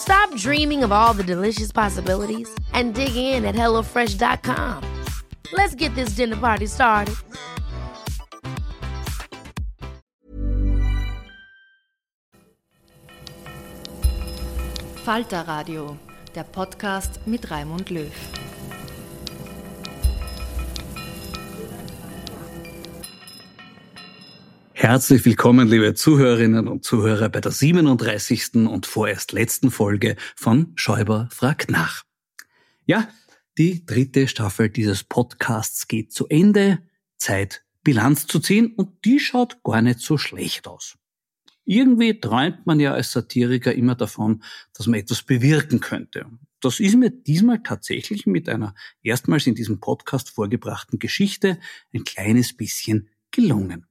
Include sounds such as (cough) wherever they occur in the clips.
Stop dreaming of all the delicious possibilities and dig in at HelloFresh.com. Let's get this dinner party started. Falter Radio, der Podcast mit Raimund Löw. Herzlich willkommen, liebe Zuhörerinnen und Zuhörer, bei der 37. und vorerst letzten Folge von Schäuber fragt nach. Ja, die dritte Staffel dieses Podcasts geht zu Ende. Zeit, Bilanz zu ziehen und die schaut gar nicht so schlecht aus. Irgendwie träumt man ja als Satiriker immer davon, dass man etwas bewirken könnte. Das ist mir diesmal tatsächlich mit einer erstmals in diesem Podcast vorgebrachten Geschichte ein kleines bisschen gelungen.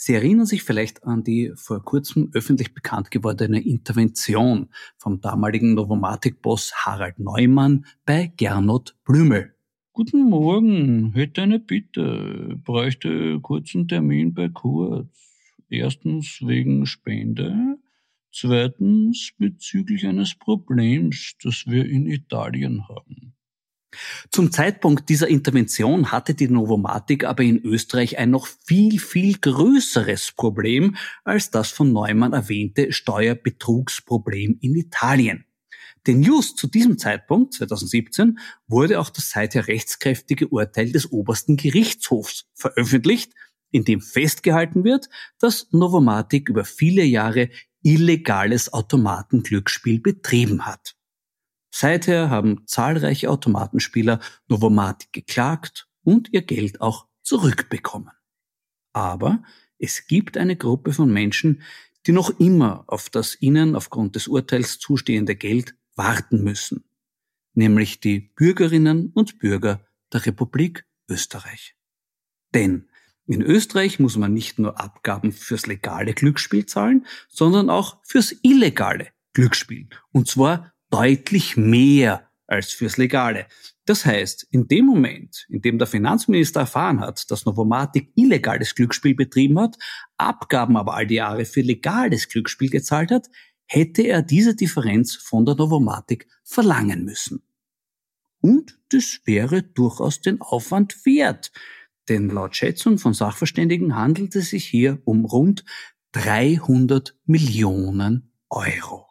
Sie erinnern sich vielleicht an die vor kurzem öffentlich bekannt gewordene Intervention vom damaligen Novomatic-Boss Harald Neumann bei Gernot Blümel. Guten Morgen, hätte eine Bitte, bräuchte kurzen Termin bei Kurz. Erstens wegen Spende, zweitens bezüglich eines Problems, das wir in Italien haben. Zum Zeitpunkt dieser Intervention hatte die Novomatic aber in Österreich ein noch viel, viel größeres Problem als das von Neumann erwähnte Steuerbetrugsproblem in Italien. Denn just zu diesem Zeitpunkt, 2017, wurde auch das seither rechtskräftige Urteil des obersten Gerichtshofs veröffentlicht, in dem festgehalten wird, dass Novomatic über viele Jahre illegales Automatenglücksspiel betrieben hat. Seither haben zahlreiche Automatenspieler Novomatic geklagt und ihr Geld auch zurückbekommen. Aber es gibt eine Gruppe von Menschen, die noch immer auf das ihnen aufgrund des Urteils zustehende Geld warten müssen, nämlich die Bürgerinnen und Bürger der Republik Österreich. Denn in Österreich muss man nicht nur Abgaben fürs legale Glücksspiel zahlen, sondern auch fürs illegale Glücksspiel. Und zwar deutlich mehr als fürs Legale. Das heißt, in dem Moment, in dem der Finanzminister erfahren hat, dass Novomatic illegales Glücksspiel betrieben hat, Abgaben aber all die Jahre für legales Glücksspiel gezahlt hat, hätte er diese Differenz von der Novomatic verlangen müssen. Und das wäre durchaus den Aufwand wert, denn laut Schätzung von Sachverständigen handelt es sich hier um rund 300 Millionen Euro.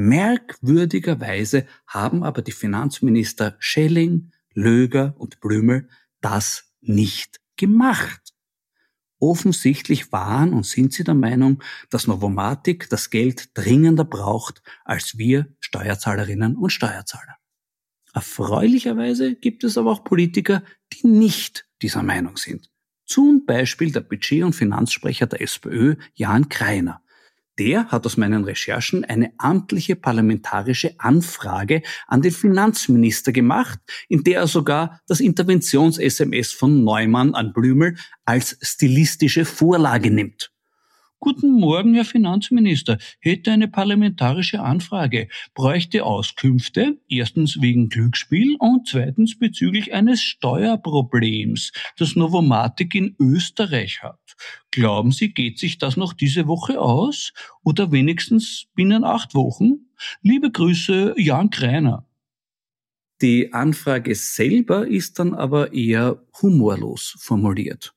Merkwürdigerweise haben aber die Finanzminister Schelling, Löger und Blümel das nicht gemacht. Offensichtlich waren und sind sie der Meinung, dass Novomatic das Geld dringender braucht als wir Steuerzahlerinnen und Steuerzahler. Erfreulicherweise gibt es aber auch Politiker, die nicht dieser Meinung sind. Zum Beispiel der Budget- und Finanzsprecher der SPÖ, Jan Kreiner, Der hat aus meinen Recherchen eine amtliche parlamentarische Anfrage an den Finanzminister gemacht, in der er sogar das Interventions-SMS von Neumann an Blümel als stilistische Vorlage nimmt. Guten Morgen, Herr Finanzminister. Hätte eine parlamentarische Anfrage. Bräuchte Auskünfte. Erstens wegen Glücksspiel und zweitens bezüglich eines Steuerproblems, das Novomatic in Österreich hat. Glauben Sie, geht sich das noch diese Woche aus? Oder wenigstens binnen acht Wochen? Liebe Grüße, Jan Kreiner. Die Anfrage selber ist dann aber eher humorlos formuliert.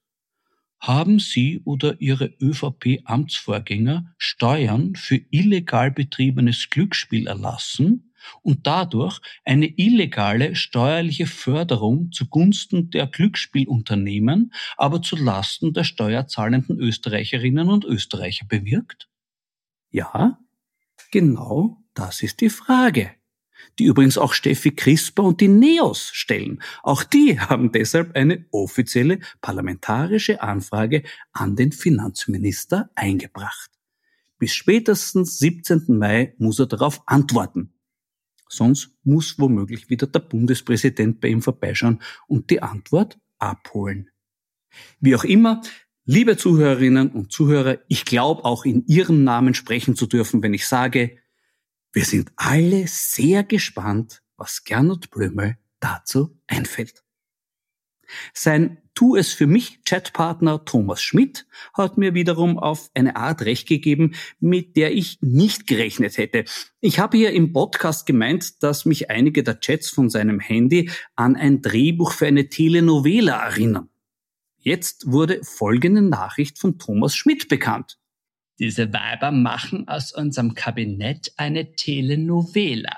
Haben Sie oder Ihre ÖVP-Amtsvorgänger Steuern für illegal betriebenes Glücksspiel erlassen und dadurch eine illegale steuerliche Förderung zugunsten der Glücksspielunternehmen, aber zu Lasten der steuerzahlenden Österreicherinnen und Österreicher bewirkt? Ja, genau das ist die Frage die übrigens auch Steffi Crisper und die Neos stellen. Auch die (laughs) haben deshalb eine offizielle parlamentarische Anfrage an den Finanzminister eingebracht. Bis spätestens 17. Mai muss er darauf antworten. Sonst muss womöglich wieder der Bundespräsident bei ihm vorbeischauen und die Antwort abholen. Wie auch immer, liebe Zuhörerinnen und Zuhörer, ich glaube auch in Ihrem Namen sprechen zu dürfen, wenn ich sage, wir sind alle sehr gespannt, was Gernot Blümel dazu einfällt. Sein Tu es für mich Chatpartner Thomas Schmidt hat mir wiederum auf eine Art recht gegeben, mit der ich nicht gerechnet hätte. Ich habe hier im Podcast gemeint, dass mich einige der Chats von seinem Handy an ein Drehbuch für eine Telenovela erinnern. Jetzt wurde folgende Nachricht von Thomas Schmidt bekannt. Diese Weiber machen aus unserem Kabinett eine Telenovela.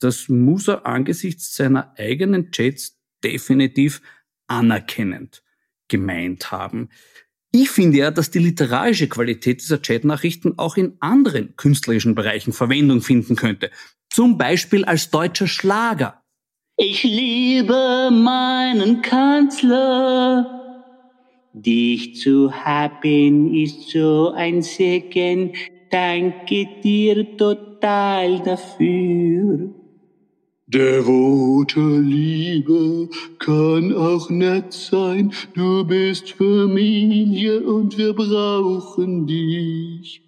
Das muss er angesichts seiner eigenen Chats definitiv anerkennend gemeint haben. Ich finde ja, dass die literarische Qualität dieser Chatnachrichten auch in anderen künstlerischen Bereichen Verwendung finden könnte. Zum Beispiel als deutscher Schlager. Ich liebe meinen Kanzler. Dich zu haben ist so ein Segen, danke dir total dafür. Devote Liebe kann auch nett sein, du bist Familie und wir brauchen dich.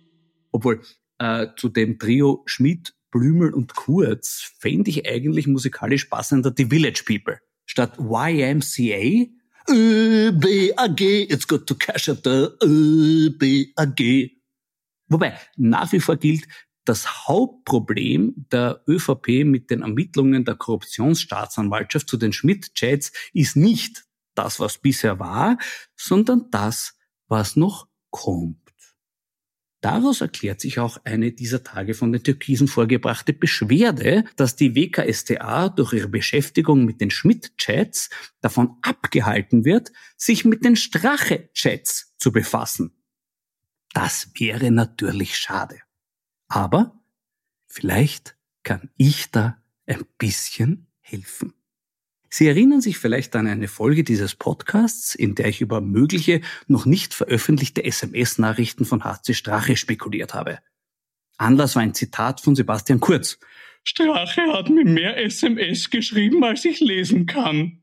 Obwohl, äh, zu dem Trio Schmidt, Blümel und Kurz fände ich eigentlich musikalisch passender die Village People. Statt YMCA ÖBAG, it's good to cash at the ÖBAG. Wobei nach wie vor gilt, das Hauptproblem der ÖVP mit den Ermittlungen der Korruptionsstaatsanwaltschaft zu den Schmidt-Chats ist nicht das, was bisher war, sondern das, was noch kommt. Daraus erklärt sich auch eine dieser Tage von den Türkisen vorgebrachte Beschwerde, dass die WKStA durch ihre Beschäftigung mit den Schmidt-Chats davon abgehalten wird, sich mit den Strache-Chats zu befassen. Das wäre natürlich schade. Aber vielleicht kann ich da ein bisschen helfen. Sie erinnern sich vielleicht an eine Folge dieses Podcasts, in der ich über mögliche, noch nicht veröffentlichte SMS-Nachrichten von HC Strache spekuliert habe. Anlass war ein Zitat von Sebastian Kurz. Strache hat mir mehr SMS geschrieben, als ich lesen kann.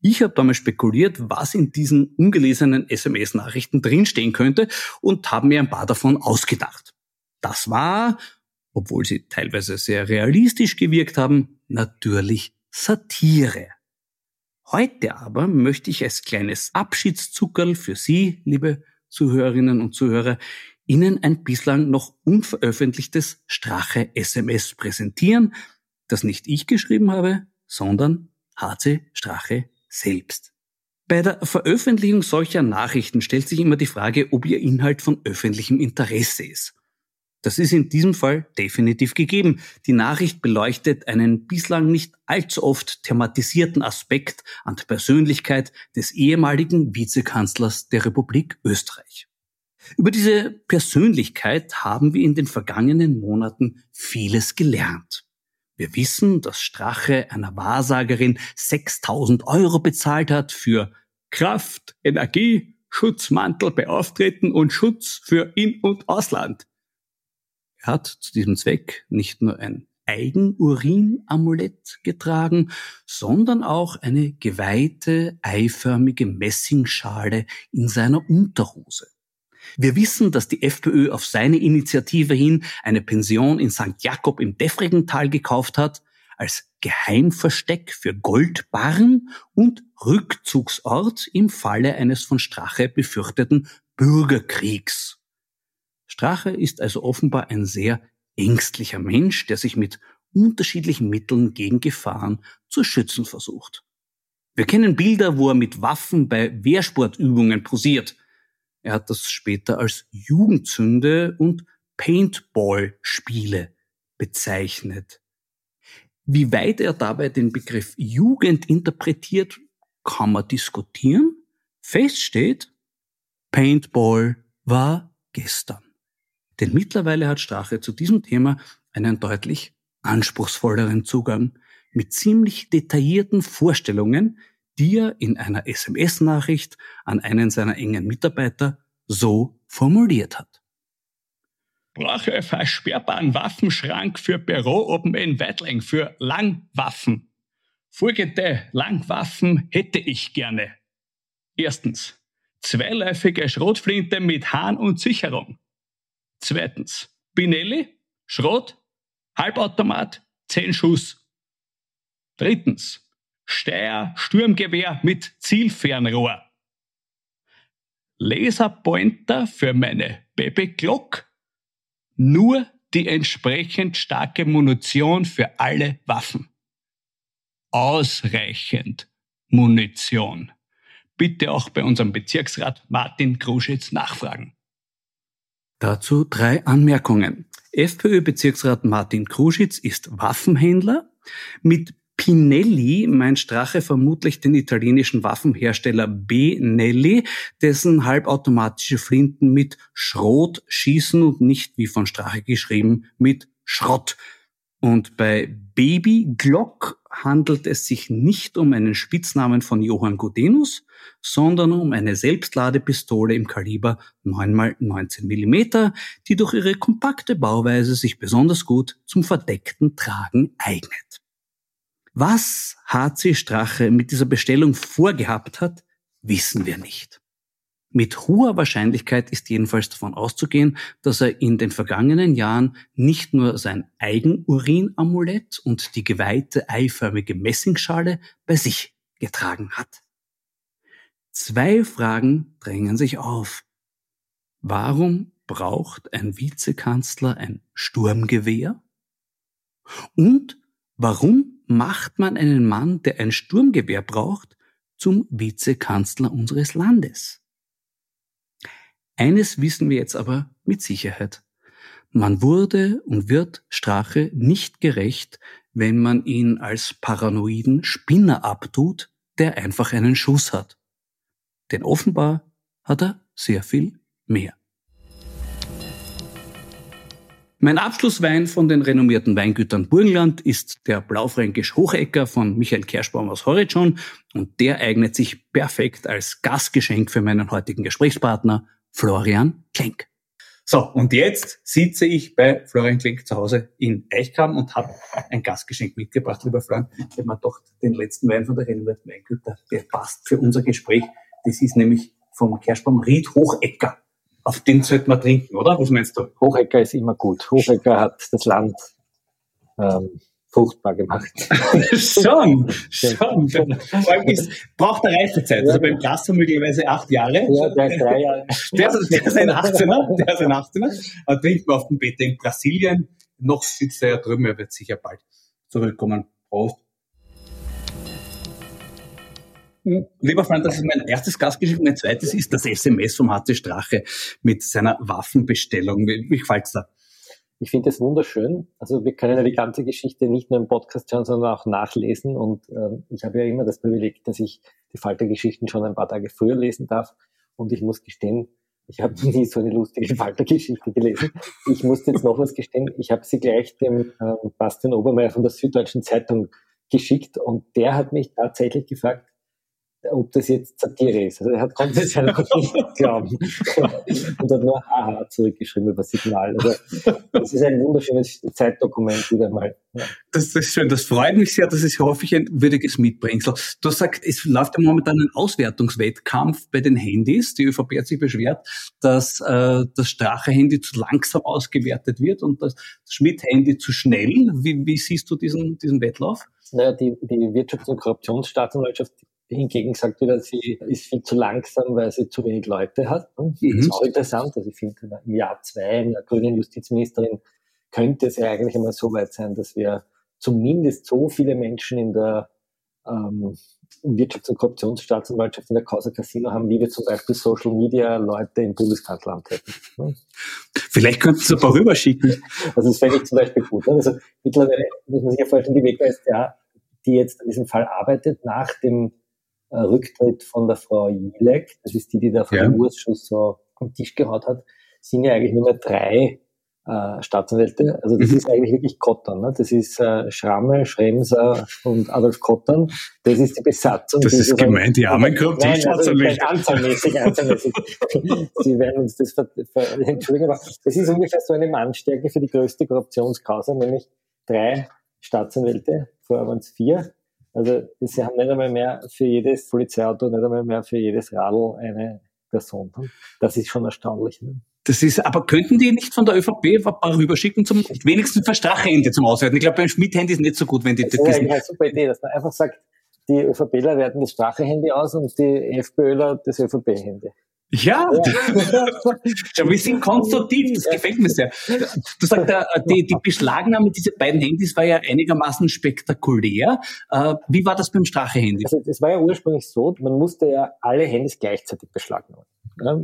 Ich habe damals spekuliert, was in diesen ungelesenen SMS-Nachrichten drinstehen könnte und habe mir ein paar davon ausgedacht. Das war, obwohl sie teilweise sehr realistisch gewirkt haben, natürlich Satire. Heute aber möchte ich als kleines Abschiedszuckerl für Sie, liebe Zuhörerinnen und Zuhörer, Ihnen ein bislang noch unveröffentlichtes Strache-SMS präsentieren, das nicht ich geschrieben habe, sondern HC Strache selbst. Bei der Veröffentlichung solcher Nachrichten stellt sich immer die Frage, ob ihr Inhalt von öffentlichem Interesse ist. Das ist in diesem Fall definitiv gegeben. Die Nachricht beleuchtet einen bislang nicht allzu oft thematisierten Aspekt an der Persönlichkeit des ehemaligen Vizekanzlers der Republik Österreich. Über diese Persönlichkeit haben wir in den vergangenen Monaten vieles gelernt. Wir wissen, dass Strache einer Wahrsagerin 6000 Euro bezahlt hat für Kraft, Energie Schutzmantel bei Auftreten und Schutz für In- und Ausland. Hat zu diesem Zweck nicht nur ein Eigenurin-Amulett getragen, sondern auch eine geweihte, eiförmige Messingschale in seiner Unterhose. Wir wissen, dass die FPÖ auf seine Initiative hin eine Pension in St. Jakob im Defregental gekauft hat, als Geheimversteck für Goldbarren und Rückzugsort im Falle eines von Strache befürchteten Bürgerkriegs. Strache ist also offenbar ein sehr ängstlicher Mensch, der sich mit unterschiedlichen Mitteln gegen Gefahren zu schützen versucht. Wir kennen Bilder, wo er mit Waffen bei Wehrsportübungen posiert. Er hat das später als Jugendzünde und Paintball-Spiele bezeichnet. Wie weit er dabei den Begriff Jugend interpretiert, kann man diskutieren. Fest steht, Paintball war gestern. Denn mittlerweile hat Strache zu diesem Thema einen deutlich anspruchsvolleren Zugang mit ziemlich detaillierten Vorstellungen, die er in einer SMS-Nachricht an einen seiner engen Mitarbeiter so formuliert hat. Brauche einen versperrbaren Waffenschrank für Büro oben in Weidling für Langwaffen. Folgende Langwaffen hätte ich gerne. Erstens, zweiläufige Schrotflinte mit Hahn und Sicherung. Zweitens, Binelli, Schrot, Halbautomat, 10 Schuss. Drittens, Steyr Sturmgewehr mit Zielfernrohr. Laserpointer für meine Baby Glock. Nur die entsprechend starke Munition für alle Waffen. Ausreichend Munition. Bitte auch bei unserem Bezirksrat Martin Kruschitz nachfragen. Dazu drei Anmerkungen. FPÖ-Bezirksrat Martin Kruschitz ist Waffenhändler. Mit Pinelli meint Strache vermutlich den italienischen Waffenhersteller Benelli, dessen halbautomatische Flinten mit Schrot schießen und nicht, wie von Strache geschrieben, mit Schrott. Und bei Baby Glock handelt es sich nicht um einen Spitznamen von Johann Gudenus, sondern um eine Selbstladepistole im Kaliber 9x19 mm, die durch ihre kompakte Bauweise sich besonders gut zum verdeckten Tragen eignet. Was HC Strache mit dieser Bestellung vorgehabt hat, wissen wir nicht. Mit hoher Wahrscheinlichkeit ist jedenfalls davon auszugehen, dass er in den vergangenen Jahren nicht nur sein Eigenurinamulett und die geweihte eiförmige Messingschale bei sich getragen hat. Zwei Fragen drängen sich auf. Warum braucht ein Vizekanzler ein Sturmgewehr? Und warum macht man einen Mann, der ein Sturmgewehr braucht, zum Vizekanzler unseres Landes? Eines wissen wir jetzt aber mit Sicherheit. Man wurde und wird Strache nicht gerecht, wenn man ihn als paranoiden Spinner abtut, der einfach einen Schuss hat. Denn offenbar hat er sehr viel mehr. Mein Abschlusswein von den renommierten Weingütern Burgenland ist der Blaufränkisch Hochecker von Michael Kerschbaum aus Horizon und der eignet sich perfekt als Gastgeschenk für meinen heutigen Gesprächspartner Florian Klenk. So, und jetzt sitze ich bei Florian Klenk zu Hause in Eichkram und habe ein Gastgeschenk mitgebracht, lieber Florian. Ich habe mir doch den letzten Wein von der renommierten Weingüter, der passt für unser Gespräch. Das ist nämlich vom Kerschbaum Ried Hochecker. Auf den sollte man trinken, oder? Was meinst du? Hochecker ist immer gut. Hochecker hat das Land ähm, fruchtbar gemacht. (laughs) schon, schon. Vor allem ist, braucht eine Reifezeit. Also beim Glas möglicherweise acht Jahre. Ja, der ist drei Jahre. Der, der ist ein 18er, der ist ein 18er. Er trinkt man auf dem Bett in Brasilien. Noch sitzt er ja drüben, er wird sicher bald zurückkommen. Prost. Lieber Freund, das ist mein erstes Gastgeschenk. Mein zweites ist das SMS vom HC Strache mit seiner Waffenbestellung. Wie, wie gefällt's da? Ich finde es wunderschön. Also wir können ja die ganze Geschichte nicht nur im Podcast hören, sondern auch nachlesen. Und äh, ich habe ja immer das Privileg, dass ich die Faltergeschichten schon ein paar Tage früher lesen darf. Und ich muss gestehen, ich habe (laughs) nie so eine lustige Faltergeschichte gelesen. Ich muss jetzt noch was gestehen. Ich habe sie gleich dem äh, Bastian Obermeier von der Süddeutschen Zeitung geschickt und der hat mich tatsächlich gefragt, ob das jetzt Satire ist. Also er hat konnte es ja noch nicht glauben und hat nur Haha zurückgeschrieben über Signal. Also das ist ein wunderschönes Zeitdokument wieder mal. Ja. Das, ist schön, das freut mich sehr, das ist, hoffe ich, ein würdiges Mitbringsel. Du sagst, es läuft ja momentan ein Auswertungswettkampf bei den Handys. Die ÖVP hat sich beschwert, dass äh, das Strache-Handy zu langsam ausgewertet wird und das Schmidt-Handy zu schnell. Wie, wie siehst du diesen, diesen Wettlauf? Naja, die, die Wirtschafts- und Korruptionsstaatsanwaltschaft hingegen sagt wieder, sie ist viel zu langsam, weil sie zu wenig Leute hat. Mhm. Das ist auch interessant. Also ich finde, im Jahr zwei einer grünen Justizministerin könnte es ja eigentlich einmal so weit sein, dass wir zumindest so viele Menschen in der ähm, Wirtschafts- und Korruptionsstaatsanwaltschaft in der Causa Casino haben, wie wir zum Beispiel Social Media Leute im Bundeskanzleramt hätten. Vielleicht könnten Sie ein paar rüberschicken. Also das fände ich zum Beispiel gut. Also mittlerweile muss man sich ja vorstellen, die WKStA, die jetzt an diesem Fall arbeitet, nach dem äh, Rücktritt von der Frau Jilek, das ist die, die da vor ja. dem Urschuss so am Tisch gehaut hat, sind ja eigentlich nur mehr drei äh, Staatsanwälte. Also das mhm. ist eigentlich wirklich Kottern. Ne? Das ist äh, Schramme, Schremser und Adolf Kottern. Das ist die Besatzung. Das ist gemein, die armen Korruptionsstaatsanwälte. Nein, also anzahlmäßig, (laughs) anzahlmäßig. Sie werden uns das ver, ver, entschuldigen, aber das ist ungefähr so eine Mannstärke für die größte Korruptionskause, nämlich drei Staatsanwälte, vorher waren es vier. Also sie haben nicht einmal mehr für jedes Polizeiauto, nicht einmal mehr für jedes Radl eine Person. Das ist schon erstaunlich. Ne? Das ist, aber könnten die nicht von der ÖVP ein paar rüberschicken zum wenigstens für Strache-Handy zum Auswerten? Ich glaube, beim Schmidt-Handy ist nicht so gut, wenn die das ist eine super Idee, dass man einfach sagt, die ÖVPler werten das Strache-Handy aus und die FPÖler das ÖVP-Handy. Ja, (laughs) ja. wir sind konstruktiv, das gefällt mir sehr. Du sagst, die, die Beschlagnahme dieser beiden Handys war ja einigermaßen spektakulär. Äh, wie war das beim Strache-Handy? Also das war ja ursprünglich so, man musste ja alle Handys gleichzeitig beschlagnahmen.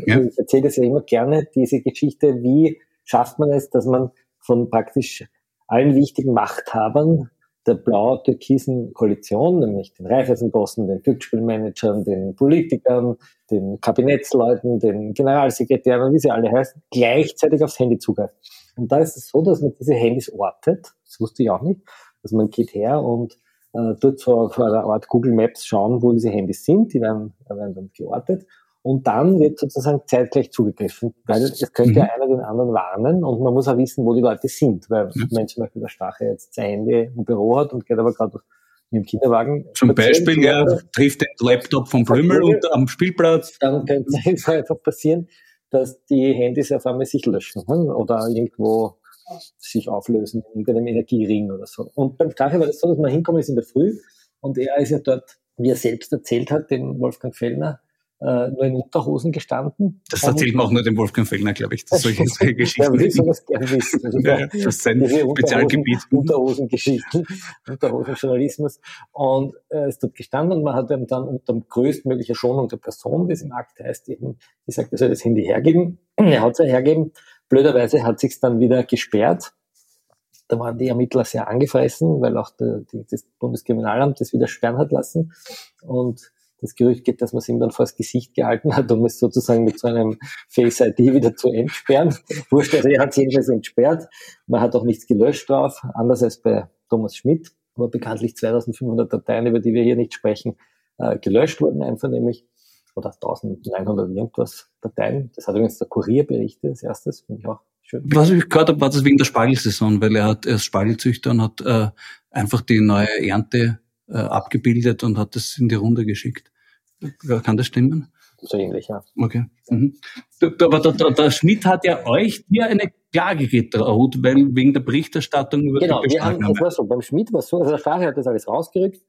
Ja. Ich erzähle das ja immer gerne, diese Geschichte, wie schafft man es, dass man von praktisch allen wichtigen Machthabern der blau-türkisen Koalition, nämlich den Raiffeisenbossen, den Glücksspielmanagern, den Politikern, den Kabinettsleuten, den Generalsekretären, wie sie alle heißen, gleichzeitig aufs Handy zugreift. Und da ist es so, dass man diese Handys ortet, das wusste ich auch nicht, dass man geht her und äh, dort so auf einer Art Google Maps schauen, wo diese Handys sind, die werden, werden dann geortet und dann wird sozusagen zeitgleich zugegriffen, weil es könnte ja mhm. einer den anderen warnen und man muss auch wissen, wo die Leute sind, weil mhm. wenn zum Beispiel der Stache jetzt sein Handy im Büro hat und geht aber gerade mit dem Kinderwagen. Zum Beispiel, er trifft den Laptop vom Blümel und am Spielplatz. Dann könnte es (laughs) einfach passieren, dass die Handys auf einmal sich löschen hm, oder irgendwo sich auflösen in einem Energiering oder so. Und beim Stache war das so, dass man hinkommen ist in der Früh und er ist ja dort, wie er selbst erzählt hat, den Wolfgang Fellner, äh, nur in Unterhosen gestanden. Das erzählt man auch nur dem Wolfgang Fellner, glaube ich, dass solche, (laughs) solche Geschichten. ja, will sowas gerne wissen. Also ja, das ist sein Spezialgebiet. Unterhosengeschichten, (laughs) Unterhosenjournalismus. Und er ist dort gestanden und man hat ihm dann unter größtmöglicher Schonung der Person, wie es im Akt heißt, eben gesagt, er soll das Handy hergeben. (clears throat) Er hat es ja hergeben. Blöderweise hat sich's dann wieder gesperrt. Da waren die Ermittler sehr angefressen, weil auch der, die, das Bundeskriminalamt das wieder sperren hat lassen. Und das Gerücht geht, dass man es ihm dann vors Gesicht gehalten hat, um es sozusagen mit so einem Face-ID wieder zu entsperren. Wurscht, also er hat es jedenfalls entsperrt. Man hat auch nichts gelöscht drauf, anders als bei Thomas Schmidt, wo bekanntlich 2500 Dateien, über die wir hier nicht sprechen, äh, gelöscht wurden, einfach nämlich oder 1900 irgendwas Dateien. Das hat übrigens der Kurier berichtet als erstes, finde ich auch. Was ich gehört habe, war das wegen der Spargelsaison, weil er hat er ist Spargelzüchter und hat äh, einfach die neue Ernte äh, abgebildet und hat das in die Runde geschickt. Kann das stimmen? So ähnlich, ja. Okay. Mhm. Aber der, der, der Schmidt hat ja euch hier eine Klage gedroht, weil wegen der Berichterstattung über genau, die Genau, das war so. Beim Schmidt war es so, also der Strache hat das alles rausgerückt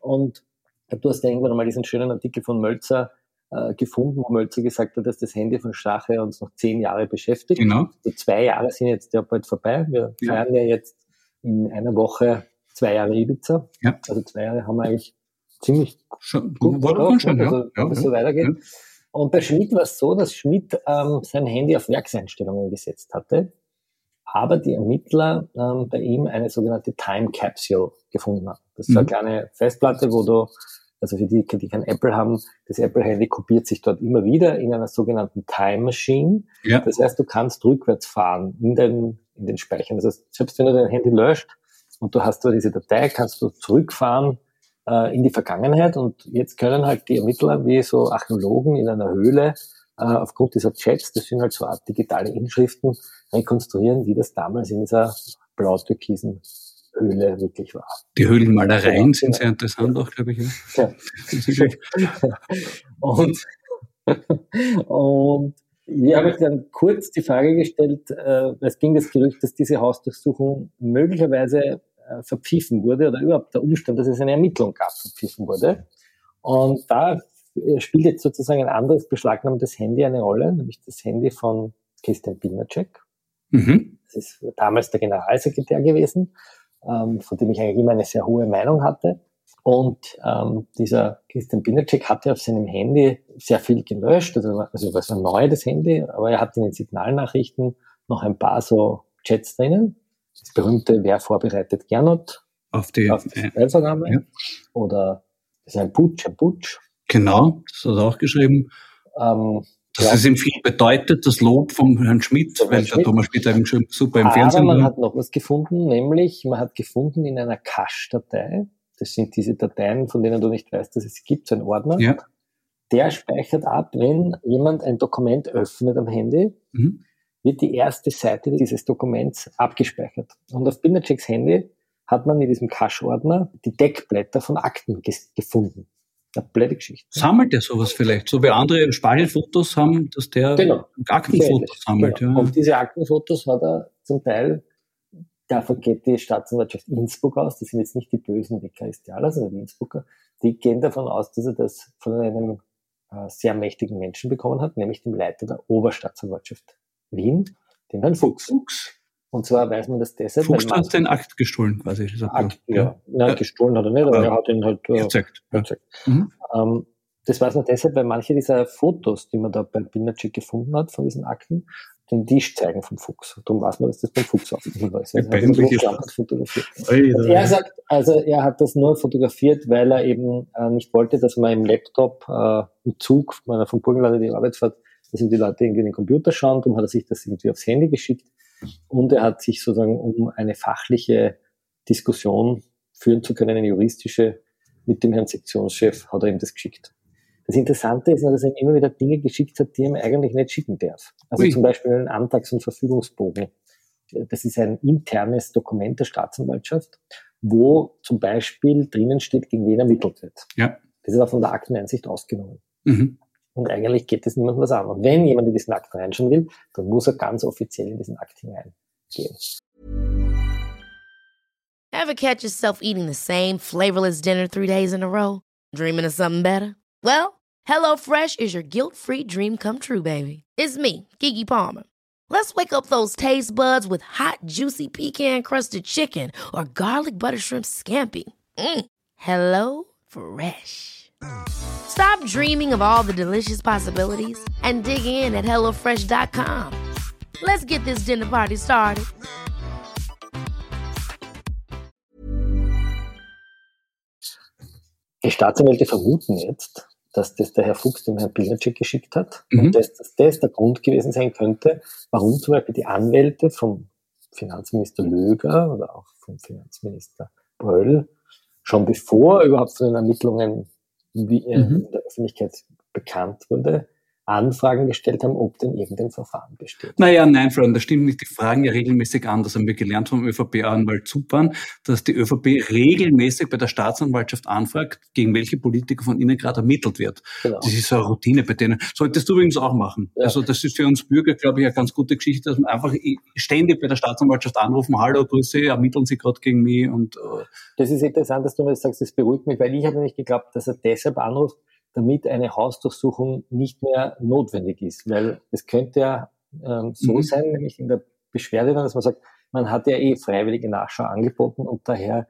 und du hast ja irgendwann mal diesen schönen Artikel von Mölzer äh, gefunden, wo Mölzer gesagt hat, dass das Handy von Strache uns noch zehn Jahre beschäftigt. Genau. Die zwei Jahre sind jetzt ja bald vorbei. Wir ja. feiern ja jetzt in einer Woche zwei Jahre Ibiza. Ja. Also zwei Jahre haben wir eigentlich ziemlich schon, gut war drauf, schon, also, ja. ja, es so weitergeht. Ja. Und bei Schmidt war es so, dass Schmidt ähm, sein Handy auf Werkseinstellungen gesetzt hatte, aber die Ermittler ähm, bei ihm eine sogenannte Time Capsule gefunden haben. Das ist mhm. eine kleine Festplatte, wo du, also für die, die kein Apple haben, das Apple-Handy kopiert sich dort immer wieder in einer sogenannten Time Machine. Ja. Das heißt, du kannst rückwärts fahren in den, in den Speichern. Das heißt, selbst wenn du dein Handy löscht und du hast da diese Datei, kannst du zurückfahren äh, in die Vergangenheit und jetzt können halt die Ermittler wie so Archäologen in einer Höhle äh, aufgrund dieser Chats, das sind halt so Art digitale Inschriften, rekonstruieren, wie das damals in dieser blau-türkisen Höhle wirklich war. Die Höhlenmalereien sind sehr interessant auch, glaube ich. Ja. (laughs) und, und wir haben dann kurz die Frage gestellt, äh, es ging das Gerücht, dass diese Hausdurchsuchung möglicherweise äh, verpfiffen wurde oder überhaupt der Umstand, dass es eine Ermittlung gab, verpfiffen wurde. Und da spielt jetzt sozusagen ein anderes beschlagnahmtes Handy eine Rolle, nämlich das Handy von Christian Pilnacek. Mhm. Das ist damals der Generalsekretär gewesen, ähm, von dem ich eigentlich immer eine sehr hohe Meinung hatte. Und ähm, dieser Christian Binacek hatte auf seinem Handy sehr viel gelöscht, also, also war neu, das Handy, aber er hatte in den Signalnachrichten noch ein paar so Chats drinnen. Das berühmte Wer vorbereitet Gernot auf die, auf die äh, ja. Oder das ist ein Putsch, ein Putsch. Genau, das hat er auch geschrieben. Ähm, dass ja. es ihm viel bedeutet, das Lob von Herrn Schmidt, weil Herrn der Thomas Schmidt eben schon super im Aber Fernsehen war. man hat noch was gefunden, nämlich man hat gefunden in einer Cache-Datei, das sind diese Dateien, von denen du nicht weißt, dass es gibt, so ein Ordner, ja. der speichert ab, wenn jemand ein Dokument öffnet am Handy, mhm. Wird die erste Seite dieses Dokuments abgespeichert. Und auf Binderchecks Handy hat man in diesem Cache-Ordner die Deckblätter von Akten gefunden. Eine blöde Geschichte. Sammelt er sowas vielleicht? So wie andere Spargelfotos haben, dass der genau. Aktenfotos sammelt. Genau. Ja. Und diese Aktenfotos hat er zum Teil, davon geht die Staatsanwaltschaft Innsbruck aus, das sind jetzt nicht die bösen Dekaristialer, sondern die Innsbrucker, die gehen davon aus, dass er das von einem äh, sehr mächtigen Menschen bekommen hat, nämlich dem Leiter der Oberstaatsanwaltschaft Wien, dem Herrn Fuchs. Fuchs. Und zwar weiß man das deshalb. Fuchs hat den Akt gestohlen, quasi. Akt, ja. ja. Nein, gestohlen hat er nicht, aber, aber er hat ihn halt äh, gezeigt. gezeigt. Mhm. Ähm, das weiß man deshalb, weil manche dieser Fotos, die man da beim Bindercheck gefunden hat, von diesen Akten, den Tisch zeigen vom Fuchs. Darum weiß man, dass das beim Fuchs aufgenommen ist. Also er, fotografiert. er sagt, also er hat das nur fotografiert, weil er eben äh, nicht wollte, dass man im Laptop äh, im Zug, meiner vom Burgenland die Arbeitsfahrt, dass die Leute irgendwie in den Computer schauen, darum hat er sich das irgendwie aufs Handy geschickt. Und er hat sich sozusagen, um eine fachliche Diskussion führen zu können, eine juristische, mit dem Herrn Sektionschef, hat er ihm das geschickt. Das Interessante ist, dass er ihm immer wieder Dinge geschickt hat, die er ihm eigentlich nicht schicken darf. Also Ui. zum Beispiel einen Antrags- und Verfügungsbogen. Das ist ein internes Dokument der Staatsanwaltschaft, wo zum Beispiel drinnen steht, gegen wen ermittelt wird. Ja. Das ist auch von der Akteneinsicht ausgenommen. Mhm. Und eigentlich geht es niemandem was an. Und wenn jemand in diesen Akt reinschauen will, dann muss er ganz offiziell in diesen Akt hineingehen. Ever catch yourself eating the same flavorless dinner three days in a row? Dreaming of something better? Well, HelloFresh is your guilt-free dream come true, baby. It's me, Kiki Palmer. Let's wake up those taste buds with hot, juicy pecan-crusted chicken or garlic butter shrimp scampi. Mm. Hello Fresh. Stop dreaming of all the delicious possibilities and dig in at HelloFresh.com. Let's get this dinner party started. Die Staatsanwälte vermuten jetzt, dass das der Herr Fuchs dem Herrn Pilnacek geschickt hat mhm. und dass, dass das der Grund gewesen sein könnte, warum zum Beispiel die Anwälte vom Finanzminister Löger oder auch vom Finanzminister Bröll schon bevor überhaupt von den Ermittlungen wie er mhm. in der Öffentlichkeit bekannt wurde, Anfragen gestellt haben, ob denn irgendein Verfahren besteht. Naja, nein, Freunde, das stimmt nicht. Die fragen ja regelmäßig an. Das haben wir gelernt vom ÖVP-Anwalt Zupan, dass die ÖVP regelmäßig bei der Staatsanwaltschaft anfragt, gegen welche Politiker von ihnen gerade ermittelt wird. Genau. Das ist so eine Routine bei denen. Solltest du übrigens auch machen. Ja. Also das ist für uns Bürger, glaube ich, eine ganz gute Geschichte, dass man einfach ständig bei der Staatsanwaltschaft anrufen, hallo, Grüße, ermitteln Sie gerade gegen mich und äh Das ist interessant, dass du mir das sagst, das beruhigt mich, weil ich habe nicht geglaubt, dass er deshalb anruft, damit eine Hausdurchsuchung nicht mehr notwendig ist. Weil es könnte ja ähm, so mhm. sein, nämlich in der Beschwerde dann, dass man sagt, man hat ja eh freiwillige Nachschau angeboten und daher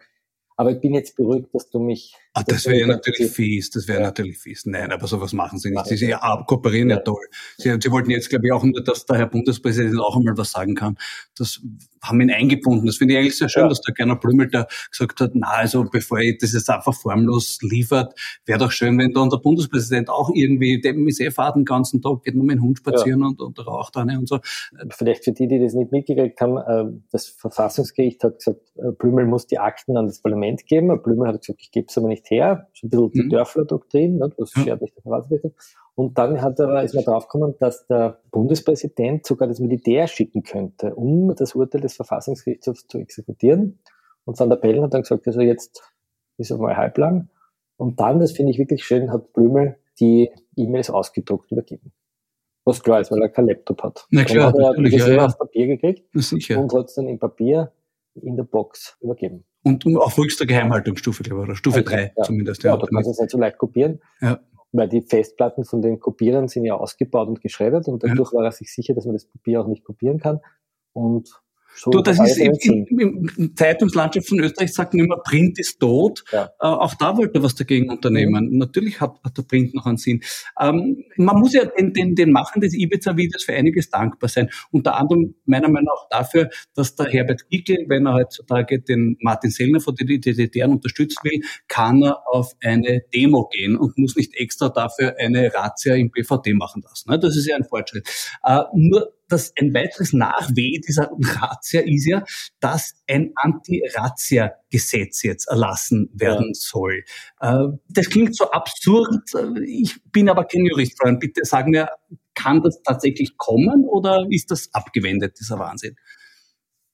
aber ich bin jetzt beruhigt, dass du mich. Ah, das wäre ja natürlich fies, das wäre ja. natürlich fies. Nein, aber sowas machen sie nicht. Sie, sie ja, kooperieren ja, ja toll. Sie, sie, wollten jetzt, glaube ich, auch, dass der Herr Bundespräsident auch einmal was sagen kann. Das haben ihn eingebunden. Das finde ich eigentlich sehr schön, dass der Gerner Blümel da gesagt hat, na, also bevor ich das jetzt einfach formlos liefert, wäre doch schön, wenn da unser Bundespräsident auch irgendwie, dem ist eh fahrt den ganzen Tag, geht nur mit dem Hund spazieren und, und raucht eine und so. Vielleicht für die, die das nicht mitgekriegt haben, äh, das Verfassungsgericht hat gesagt, äh, Blümel muss die Akten an das Parlament geben. Blümel hat gesagt, ich gebe es aber nicht nicht her, schon ein bisschen die Mhm. Dörfler-Doktrin, ne, was Ja. schert nicht der Verwaltungsminister. Und dann hat er, ist man draufgekommen, dass der Bundespräsident sogar das Militär schicken könnte, um das Urteil des Verfassungsgerichtshofs zu exekutieren. Und Van der Bellen hat dann gesagt, also jetzt ist er mal halblang. Und dann, das finde ich wirklich schön, hat Blümel die E-Mails ausgedruckt übergeben. Was klar ist, weil er kein Laptop hat. Na klar, Dann hat er natürlich, das ja, ja. auf Papier gekriegt Na sicher. und hat es dann im Papier in der Box übergeben. Und auf höchster Geheimhaltungsstufe, glaube ich, oder Stufe Okay, 3 ja. zumindest. Ja, du kannst es nicht so leicht kopieren. Ja. Weil die Festplatten von den Kopierern sind ja ausgebaut und geschreddert und dadurch war er sich sicher, dass man das Papier auch nicht kopieren kann. Und so Du, das ist im, im, im Zeitungslandschaft von Österreich sagt man immer, Print ist tot. Ja. Äh, auch da wollte er was dagegen unternehmen. Natürlich hat, hat der Print noch einen Sinn. Ähm, man muss ja den, den, den Machern des Ibiza-Videos für einiges dankbar sein. Unter anderem meiner Meinung nach auch dafür, dass der Herbert Kickl, wenn er heutzutage den Martin Sellner von den DDR unterstützen will, kann er auf eine Demo gehen und muss nicht extra dafür eine Razzia im BVD machen lassen. Ne, Das ist ja ein Fortschritt. Äh, nur dass ein weiteres Nachweh dieser Razzia ist ja, dass ein Anti-Razzia-Gesetz jetzt erlassen werden soll. Äh, Das klingt so absurd. Ich bin aber kein Jurist, Freund. Bitte sag mir, kann das tatsächlich kommen oder ist das abgewendet, dieser Wahnsinn?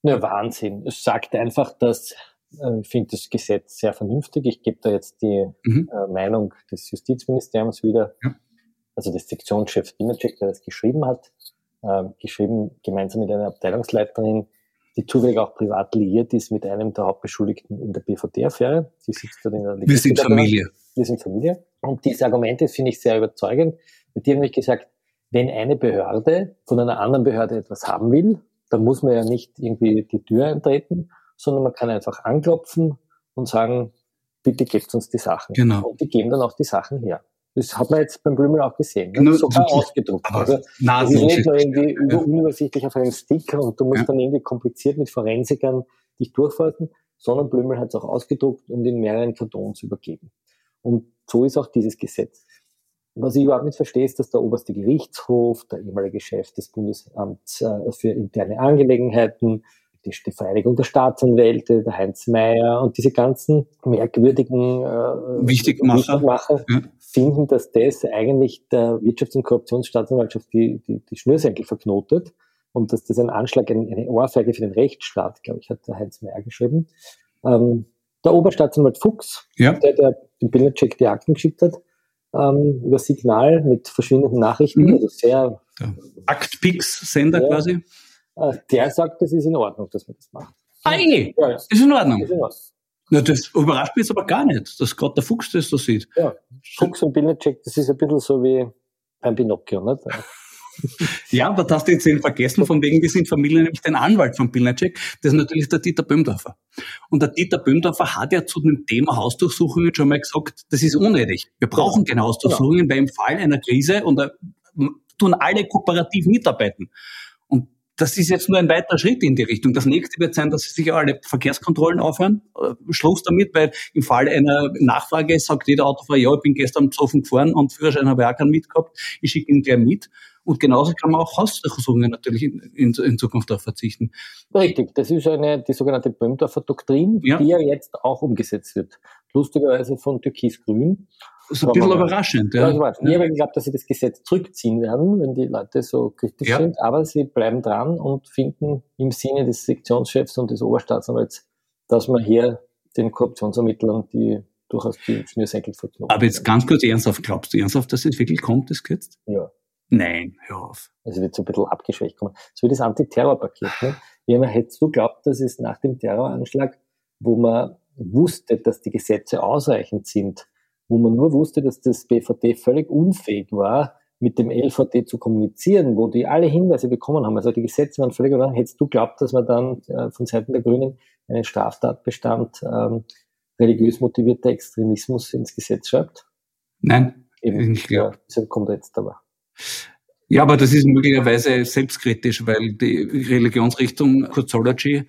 Ja, Wahnsinn. Es sagt einfach, dass äh, ich finde das Gesetz sehr vernünftig. Ich gebe da jetzt die Mhm. äh, Meinung des Justizministeriums wieder, Ja. also des Sektionschefs Binacek, der das geschrieben hat, äh, geschrieben gemeinsam mit einer Abteilungsleiterin, die zufällig auch privat liiert ist mit einem der Hauptbeschuldigten in der BVD-Affäre. Sie sitzt dort in der Wir sind. Familie. Wir sind Familie. Und diese Argumente finde ich sehr überzeugend. Die haben nämlich gesagt, wenn eine Behörde von einer anderen Behörde etwas haben will, dann muss man ja nicht irgendwie die Tür eintreten, sondern man kann einfach anklopfen und sagen, bitte gebt uns die Sachen. Genau. Und die geben dann auch die Sachen her. Das hat man jetzt beim Blümel auch gesehen. Ne? Nur Sogar ausgedruckt. Also, das ist nicht nur irgendwie über unübersichtlich auf einem Stick und du musst Ja. dann irgendwie kompliziert mit Forensikern dich durchforsten, sondern Blümel hat es auch ausgedruckt und in mehreren Kartons übergeben. Und so ist auch dieses Gesetz. Was ich überhaupt nicht verstehe, ist, dass der oberste Gerichtshof, der ehemalige Chef des Bundesamts äh, für interne Angelegenheiten, die, die Vereinigung der Staatsanwälte, der Heinz Mayer und diese ganzen merkwürdigen äh, Wichtigmacher. Wichtigmacher Ja. Finden, dass das eigentlich der Wirtschafts- und Korruptionsstaatsanwaltschaft die, die, die Schnürsenkel verknotet und dass das ein Anschlag, ein, eine Ohrfeige für den Rechtsstaat, glaube ich, hat der Heinz Mayer geschrieben. Ähm, der Oberstaatsanwalt Fuchs, Ja. der, der den Bildercheck die Akten geschickt hat, ähm, über Signal mit verschwindenden Nachrichten, Mhm. also sehr, Aktpix-Sender quasi. äh, der sagt, das ist in Ordnung, dass man das macht. Ah. Ja, ja, Ist in Ordnung. ist in Ordnung. Na, das überrascht mich jetzt aber gar nicht, dass gerade der Fuchs das so sieht. Ja, Fuchs und Bildercheck, das ist ein bisschen so wie beim Pinocchio, nicht? Ja, aber das hast du jetzt eben vergessen, von wegen, wir sind Familie, nämlich den Anwalt von Pilnacek, das ist natürlich der Dieter Böhmdorfer. Und der Dieter Böhmdorfer hat ja zu dem Thema Hausdurchsuchungen schon mal gesagt, das ist unnötig. Wir brauchen keine Hausdurchsuchungen, weil im Fall einer Krise und da tun alle kooperativ mitarbeiten. Das ist jetzt nur ein weiterer Schritt in die Richtung. Das nächste wird sein, dass sich alle Verkehrskontrollen aufhören. Äh, Schluss damit, weil im Fall einer Nachfrage sagt jeder Autofahrer, ja, ich bin gestern besoffen gefahren und Führerschein habe ich auch keinen mitgehabt, ich schicke ihn gleich mit. Und genauso kann man auch Hausdurchsuchungen natürlich in, in, in Zukunft darauf verzichten. Richtig, das ist eine, die sogenannte Böhmdorfer Doktrin, Ja. die ja jetzt auch umgesetzt wird. Lustigerweise von Türkis-Grün. Das ist ein bisschen überraschend. Ja. Ich habe geglaubt, dass sie das Gesetz zurückziehen werden, wenn die Leute so kritisch Ja. sind, aber sie bleiben dran und finden im Sinne des Sektionschefs und des Oberstaatsanwalts, dass man hier den Korruptionsermittlern die durchaus die Schnürsenkel verknoten. Aber jetzt ganz kurz ernsthaft, glaubst du ernsthaft, dass es wirklich kommt, das Gesetz? Ja. Nein, hör auf. Also wird so ein bisschen abgeschwächt kommen. So wie das Antiterrorpaket. Ne? Wie man hättest du glaubt, dass es nach dem Terroranschlag, wo man wusste, dass die Gesetze ausreichend sind, wo man nur wusste, dass das BVD völlig unfähig war, mit dem LVD zu kommunizieren, wo die alle Hinweise bekommen haben, also die Gesetze waren völlig, oder? Hättest du glaubt, dass man dann äh, von Seiten der Grünen einen Straftatbestand ähm, religiös motivierter Extremismus ins Gesetz schreibt? Nein, Eben, Ich glaub. ja, das kommt jetzt aber. Ja, aber das ist möglicherweise selbstkritisch, weil die Religionsrichtung Kurzology,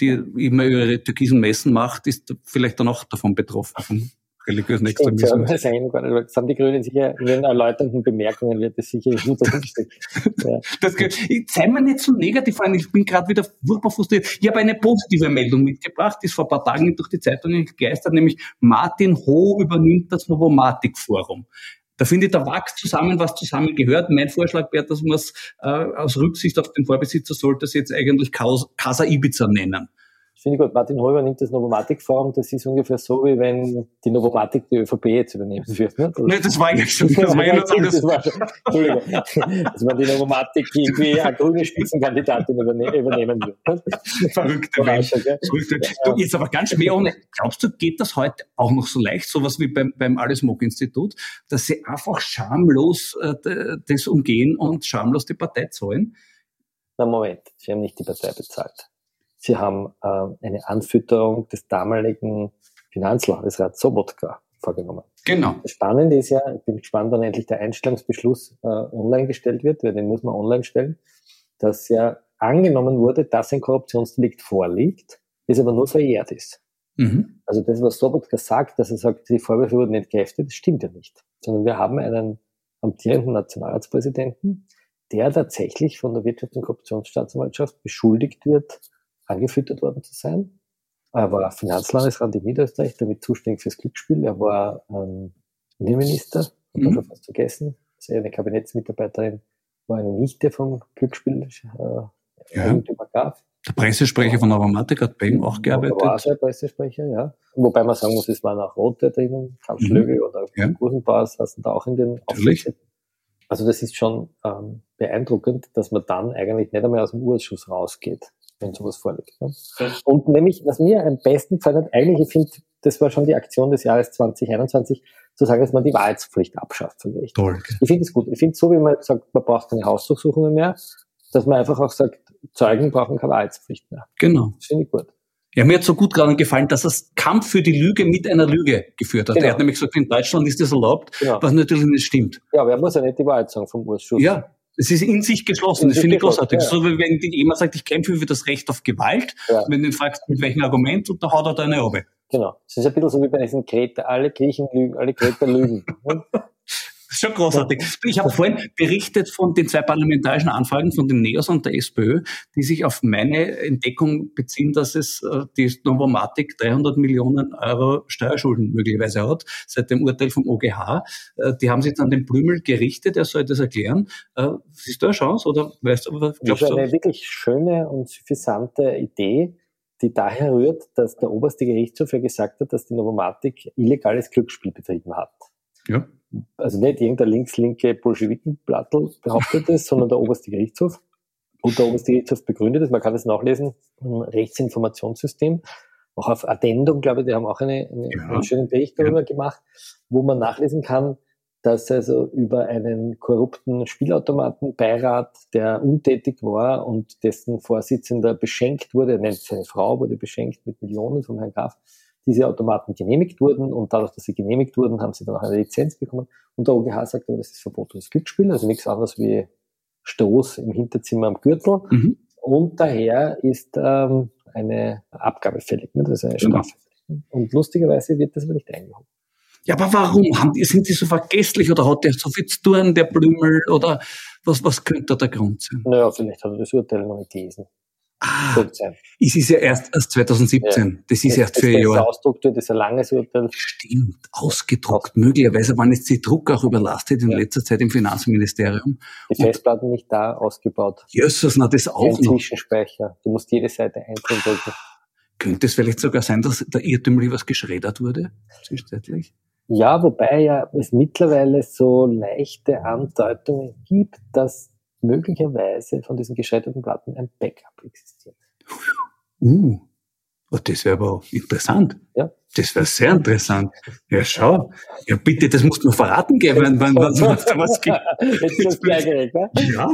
die immer ihre türkisen Messen macht, ist vielleicht dann auch davon betroffen, vom religiösen Extremismus. Das, das haben die Grünen sicher in den erläuternden Bemerkungen wird das sicher gut (laughs) ja. das, Sei mir nicht so negativ ich bin gerade wieder furchtbar frustriert. Ich habe eine positive Meldung mitgebracht, die ist vor ein paar Tagen durch die Zeitungen gegeistert, nämlich Martin Ho übernimmt das Novomatic-Forum. Da finde ich, da wächst zusammen, was zusammen gehört. Mein Vorschlag wäre, dass man es äh, aus Rücksicht auf den Vorbesitzer sollte es jetzt eigentlich Casa Ibiza nennen finde ich gut. Martin Holber nimmt das Novomatic-Forum, das ist ungefähr so, wie wenn die Novomatic die ÖVP jetzt übernehmen würde. Ne? Das, Nein, das war eigentlich schon, das war ja nur das. das war schon, Entschuldigung. Dass man die Novomatic irgendwie eine grüne Spitzenkandidatin überne übernehmen würde. Verrückte Mensch. Verrückte. Du, jetzt aber ganz schwer ohne, glaubst du, geht das heute auch noch so leicht, sowas wie beim, beim Alice Mock Institut, dass sie einfach schamlos äh, das umgehen und schamlos die Partei zahlen? Na Moment, sie haben nicht die Partei bezahlt. Sie haben äh, eine Anfütterung des damaligen Finanzlandesrats Sobotka vorgenommen. Genau. Das Spannende ist ja, ich bin gespannt, wann endlich der Einstellungsbeschluss äh, online gestellt wird, weil den muss man online stellen, dass ja angenommen wurde, dass ein Korruptionsdelikt vorliegt, es aber nur verjährt ist. Mhm. Also das, was Sobotka sagt, dass er sagt, die Vorwürfe wurden entkräftet, das stimmt ja nicht. Sondern wir haben einen amtierenden Nationalratspräsidenten, der tatsächlich von der Wirtschafts- und Korruptionsstaatsanwaltschaft beschuldigt wird, angefüttert worden zu sein. Er war Finanzlandesrat in Niederösterreich, damit zuständig fürs Glücksspiel. Er war ähm, Innenminister, hat mhm. man schon fast vergessen. Seine Kabinettsmitarbeiterin war eine Nichte vom Glücksspiel äh, ja. Graf. Der Pressesprecher von Novomatic hat bei ihm auch gearbeitet. Er war auch der Pressesprecher, ja. Wobei man sagen muss, es waren auch Rote drinnen, Karl mhm. Oder ja. Gusenbauer saßen da auch in den Aufsichtsräten. Also das ist schon ähm, beeindruckend, dass man dann eigentlich nicht einmal aus dem Urschuss rausgeht wenn sowas vorliegt. Ne? Und nämlich, was mir am besten gefallen hat, eigentlich, ich finde, das war schon die Aktion des Jahres 2021, zu sagen, dass man die Wahrheitspflicht abschafft von Gericht. Ich finde es gut. Ich finde so, wie man sagt, man braucht keine Hausdurchsuchungen mehr, dass man einfach auch sagt, Zeugen brauchen keine Wahrheitspflicht mehr. Genau. Das finde ich gut. Ja, mir hat so gut gerade gefallen, dass das Kampf für die Lüge mit einer Lüge geführt hat. Genau. Er hat nämlich gesagt, in Deutschland ist das erlaubt, genau. was natürlich nicht stimmt. Ja, aber er muss ja nicht die Wahrheit sagen vom Ausschuss. Ja, es ist in sich geschlossen, das finde ich großartig. Ja. So wie wenn jemand sagt, ich kämpfe für das Recht auf Gewalt, ja. wenn du ihn fragst, mit welchem Argument, und da haut er deine Obe. Genau. Es ist ein bisschen so wie bei diesen Kreter, alle Griechen lügen, alle Kreter lügen. (laughs) Schon großartig. Ich habe vorhin berichtet von den zwei parlamentarischen Anfragen von den NEOS und der SPÖ, die sich auf meine Entdeckung beziehen, dass es äh, die Novomatic 300 Millionen Euro Steuerschulden möglicherweise hat, seit dem Urteil vom OGH. Äh, die haben sich dann den Blümel gerichtet, er soll das erklären. Äh, siehst du eine Chance oder weißt du, glaubst? Das ist eine wirklich schöne und suffisante Idee die daher rührt, dass der oberste Gerichtshof ja gesagt hat, dass die Novomatic illegales Glücksspiel betrieben hat. Ja also nicht irgendein links-linke Bolschewikenplattel behauptet es, sondern der oberste Gerichtshof. Und der oberste Gerichtshof begründet es, man kann das nachlesen, im Rechtsinformationssystem. Auch auf Addendum, glaube ich, die haben auch eine, eine, ja. einen schönen Bericht darüber ja. gemacht, wo man nachlesen kann, dass also über einen korrupten Spielautomatenbeirat, der untätig war und dessen Vorsitzender beschenkt wurde, nennt seine Frau, wurde beschenkt mit Millionen von Herrn Graf, diese Automaten genehmigt wurden und dadurch, dass sie genehmigt wurden, haben sie dann auch eine Lizenz bekommen. Und der OGH sagt das ist verbotenes Glücksspiel, also nichts anderes wie Stoß im Hinterzimmer am Gürtel. Mhm. Und daher ist ähm, eine Abgabe fällig, ne? das ist eine genau. Strafe. Mhm. Und lustigerweise wird das aber nicht eingehoben. Ja, aber warum? Die, sind die so vergesslich oder hat der so viel zu tun, der Blümel? Oder was, was könnte da der Grund sein? Naja, vielleicht hat er das Urteil noch nicht gelesen. Ah, es ist ja erst, erst 2017. Ja. Das ist erst für ein Jahr. Ausdruckt wird, ist ein langes Urteil. Stimmt, ausgedruckt. Möglicherweise waren jetzt die Druck auch überlastet in ja. letzter Zeit im Finanzministerium. Die Festplatten nicht da ausgebaut. Jesus, na das auch Ein noch. Zwischenspeicher. Du musst jede Seite einzeln drücken. Könnte es vielleicht sogar sein, dass da irrtümlich was geschreddert wurde, zwischenzeitlich? Ja, wobei ja es mittlerweile so leichte Andeutungen gibt, dass möglicherweise von diesen gescheiterten Platten ein Backup existiert. Uh, oh, das wäre aber interessant. Ja. Das wäre sehr interessant. Ja, schau. Ja, bitte, das musst du mir verraten geben, wenn, wenn, wenn was, was gibt. (laughs) Jetzt ist gleich geregt, ne? Ja,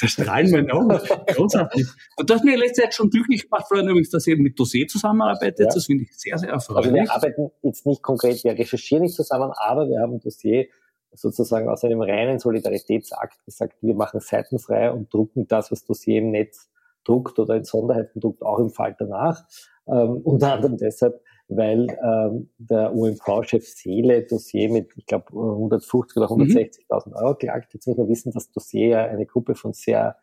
da strahlen meine Augen. Großartig. Und du hast mir letzte Zeit schon glücklich gemacht, Florian, übrigens, dass ihr mit Dossier zusammenarbeitet. Ja. Das finde ich sehr, sehr erfreulich. Also wir arbeiten jetzt nicht konkret, wir recherchieren nicht zusammen, aber wir haben ein Dossier sozusagen aus einem reinen Solidaritätsakt gesagt, wir machen seitenfrei und drucken das, was Dossier im Netz druckt oder in Sonderheiten druckt, auch im Falter nach. Ähm, unter anderem deshalb, weil ähm, der UMV-Chef Seele Dossier mit, ich glaube, 150 oder 160.000 mhm. Euro klagt. Jetzt muss man wissen, dass Dossier ja eine Gruppe von sehr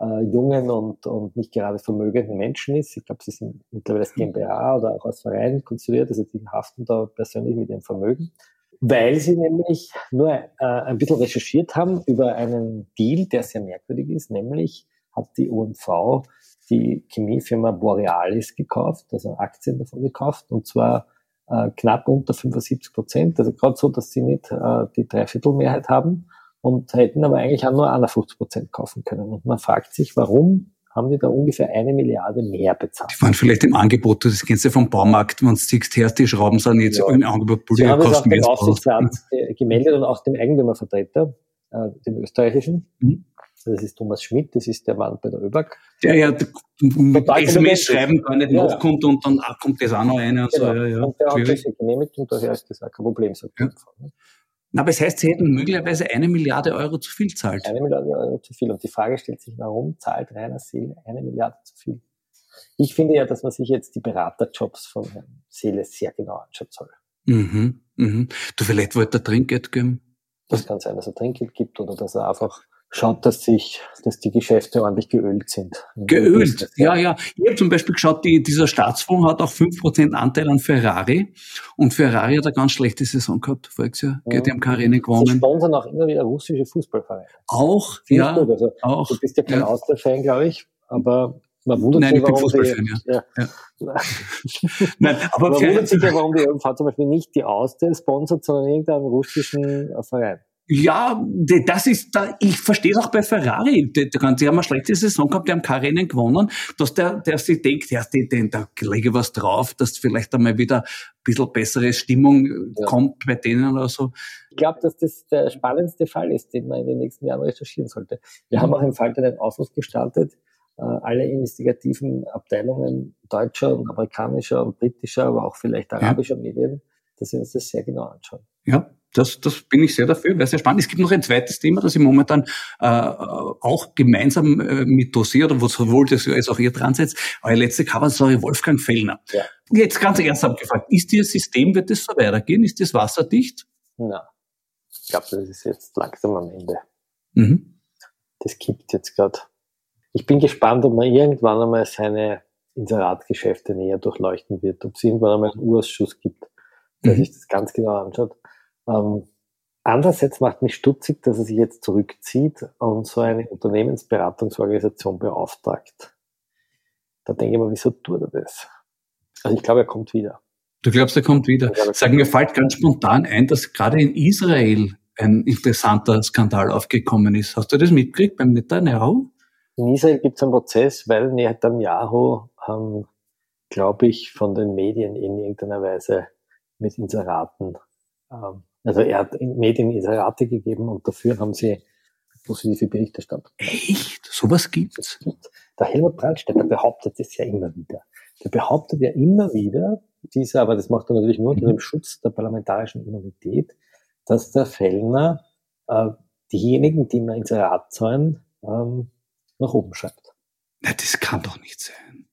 äh, jungen und, und nicht gerade vermögenden Menschen ist. Ich glaube, sie sind mittlerweile als GmbH oder auch als Verein konstruiert, also die haften da persönlich mit ihrem Vermögen. Weil sie nämlich nur äh, ein bisschen recherchiert haben über einen Deal, der sehr merkwürdig ist, nämlich hat die UMV die Chemiefirma Borealis gekauft, also Aktien davon gekauft, und zwar äh, knapp unter 75 Prozent, also gerade so, dass sie nicht äh, die Dreiviertelmehrheit haben. Und hätten aber eigentlich auch nur 51 Prozent kaufen können. Und man fragt sich, warum haben die da ungefähr eine Milliarde mehr bezahlt. Die waren vielleicht im Angebot, das kennst du vom Baumarkt, wenn du siehst, her, die Schrauben sind jetzt ja. im Angebot, Sie haben es auch dem Aufsichtsrat gemeldet und auch dem Eigentümervertreter, äh, dem österreichischen. Mhm. Das ist Thomas Schmidt, das ist der Mann bei der ÖBAG. Der ja mit SMS schreiben gar nicht ja, nachkommt und dann kommt das auch noch eine und genau. so. Ja, ja. Und der hat das genehmigt und daher ist das auch kein Problem, sagt ja. Na, aber es heißt, sie hätten möglicherweise eine Milliarde Euro zu viel zahlt. Eine Milliarde Euro zu viel. Und die Frage stellt sich, warum zahlt Rainer Seele eine Milliarde zu viel? Ich finde ja, dass man sich jetzt die Beraterjobs von Herrn Seele sehr genau anschauen soll. Mhm, mhm. Du, vielleicht wollte er Trinkgeld geben? Das kann sein, dass er Trinkgeld gibt oder dass er einfach schaut, dass sich, dass die Geschäfte ordentlich geölt sind. Geölt, ja, ja. Ich habe zum Beispiel geschaut, die, dieser Staatsfonds hat auch fünf Prozent Anteil an Ferrari und Ferrari hat eine ganz schlechte Saison gehabt voriges Jahr. Ja. Die haben keine Rennen gewonnen. Sie sponsern auch immer wieder russische Fußballvereine. Auch, ja. Gut. Also, auch. Du bist ja kein ja. Austria-Fan, glaube ich, aber man wundert Nein, sich, warum die, ja. Ja. (laughs) Nein, aber man wundert sich ja, warum die ÖMV zum Beispiel nicht die Austria sponsert, sondern irgendeinen russischen Verein. Ja, das ist, da, ich verstehe es auch bei Ferrari. Die, die, haben eine schlechte Saison gehabt, die haben kein Rennen gewonnen, dass der, der sich denkt, ja, die, die, da lege was drauf, dass vielleicht einmal wieder ein bisschen bessere Stimmung ja. kommt bei denen oder so. Ich glaube, dass das der spannendste Fall ist, den man in den nächsten Jahren recherchieren sollte. Wir mhm. haben auch im Falter einen Aufruf gestartet, äh, alle investigativen Abteilungen deutscher und amerikanischer und britischer, aber auch vielleicht arabischer ja. Medien, dass wir uns das sehr genau anschauen. Ja, das, das bin ich sehr dafür, wäre sehr spannend. Es gibt noch ein zweites Thema, das ich momentan äh, auch gemeinsam äh, mit dosiert, wo sowohl das als auch ihr dran seid. Eure letzte Coverstory Wolfgang Fellner. Ja. Jetzt ganz ernsthaft gefragt, ist Ihr System, wird das so weitergehen? Ist das wasserdicht? Na, ich glaube, das ist jetzt langsam am Ende. Mhm. Das kippt jetzt gerade. Ich bin gespannt, ob man irgendwann einmal seine Inseratgeschäfte näher durchleuchten wird, ob es irgendwann einmal einen Urausschuss gibt, der mhm. sich das ganz genau anschaut. Ähm, andererseits macht mich stutzig, dass er sich jetzt zurückzieht und so eine Unternehmensberatungsorganisation beauftragt. Da denke ich mir, wieso tut er das? Also ich glaube, er kommt wieder. Du glaubst, er kommt wieder? Sagen mir fällt ganz spontan ein, dass gerade in Israel ein interessanter Skandal aufgekommen ist. Hast du das mitgekriegt beim Netanyahu? In Israel gibt es einen Prozess, weil Netanyahu, ähm, glaube ich, von den Medien in irgendeiner Weise mit Inseraten ähm, also er hat Medien Inserate gegeben und dafür haben sie positive Berichterstattung. Echt? Sowas gibt's? Der Helmut Brandstätter behauptet es ja immer wieder. Der behauptet ja immer wieder, dieser, aber das macht er natürlich nur unter dem Schutz der parlamentarischen Immunität, dass der Fellner äh, diejenigen, die mir Inserat zahlen, ähm, nach oben schreibt. Na, das kann doch nicht sein.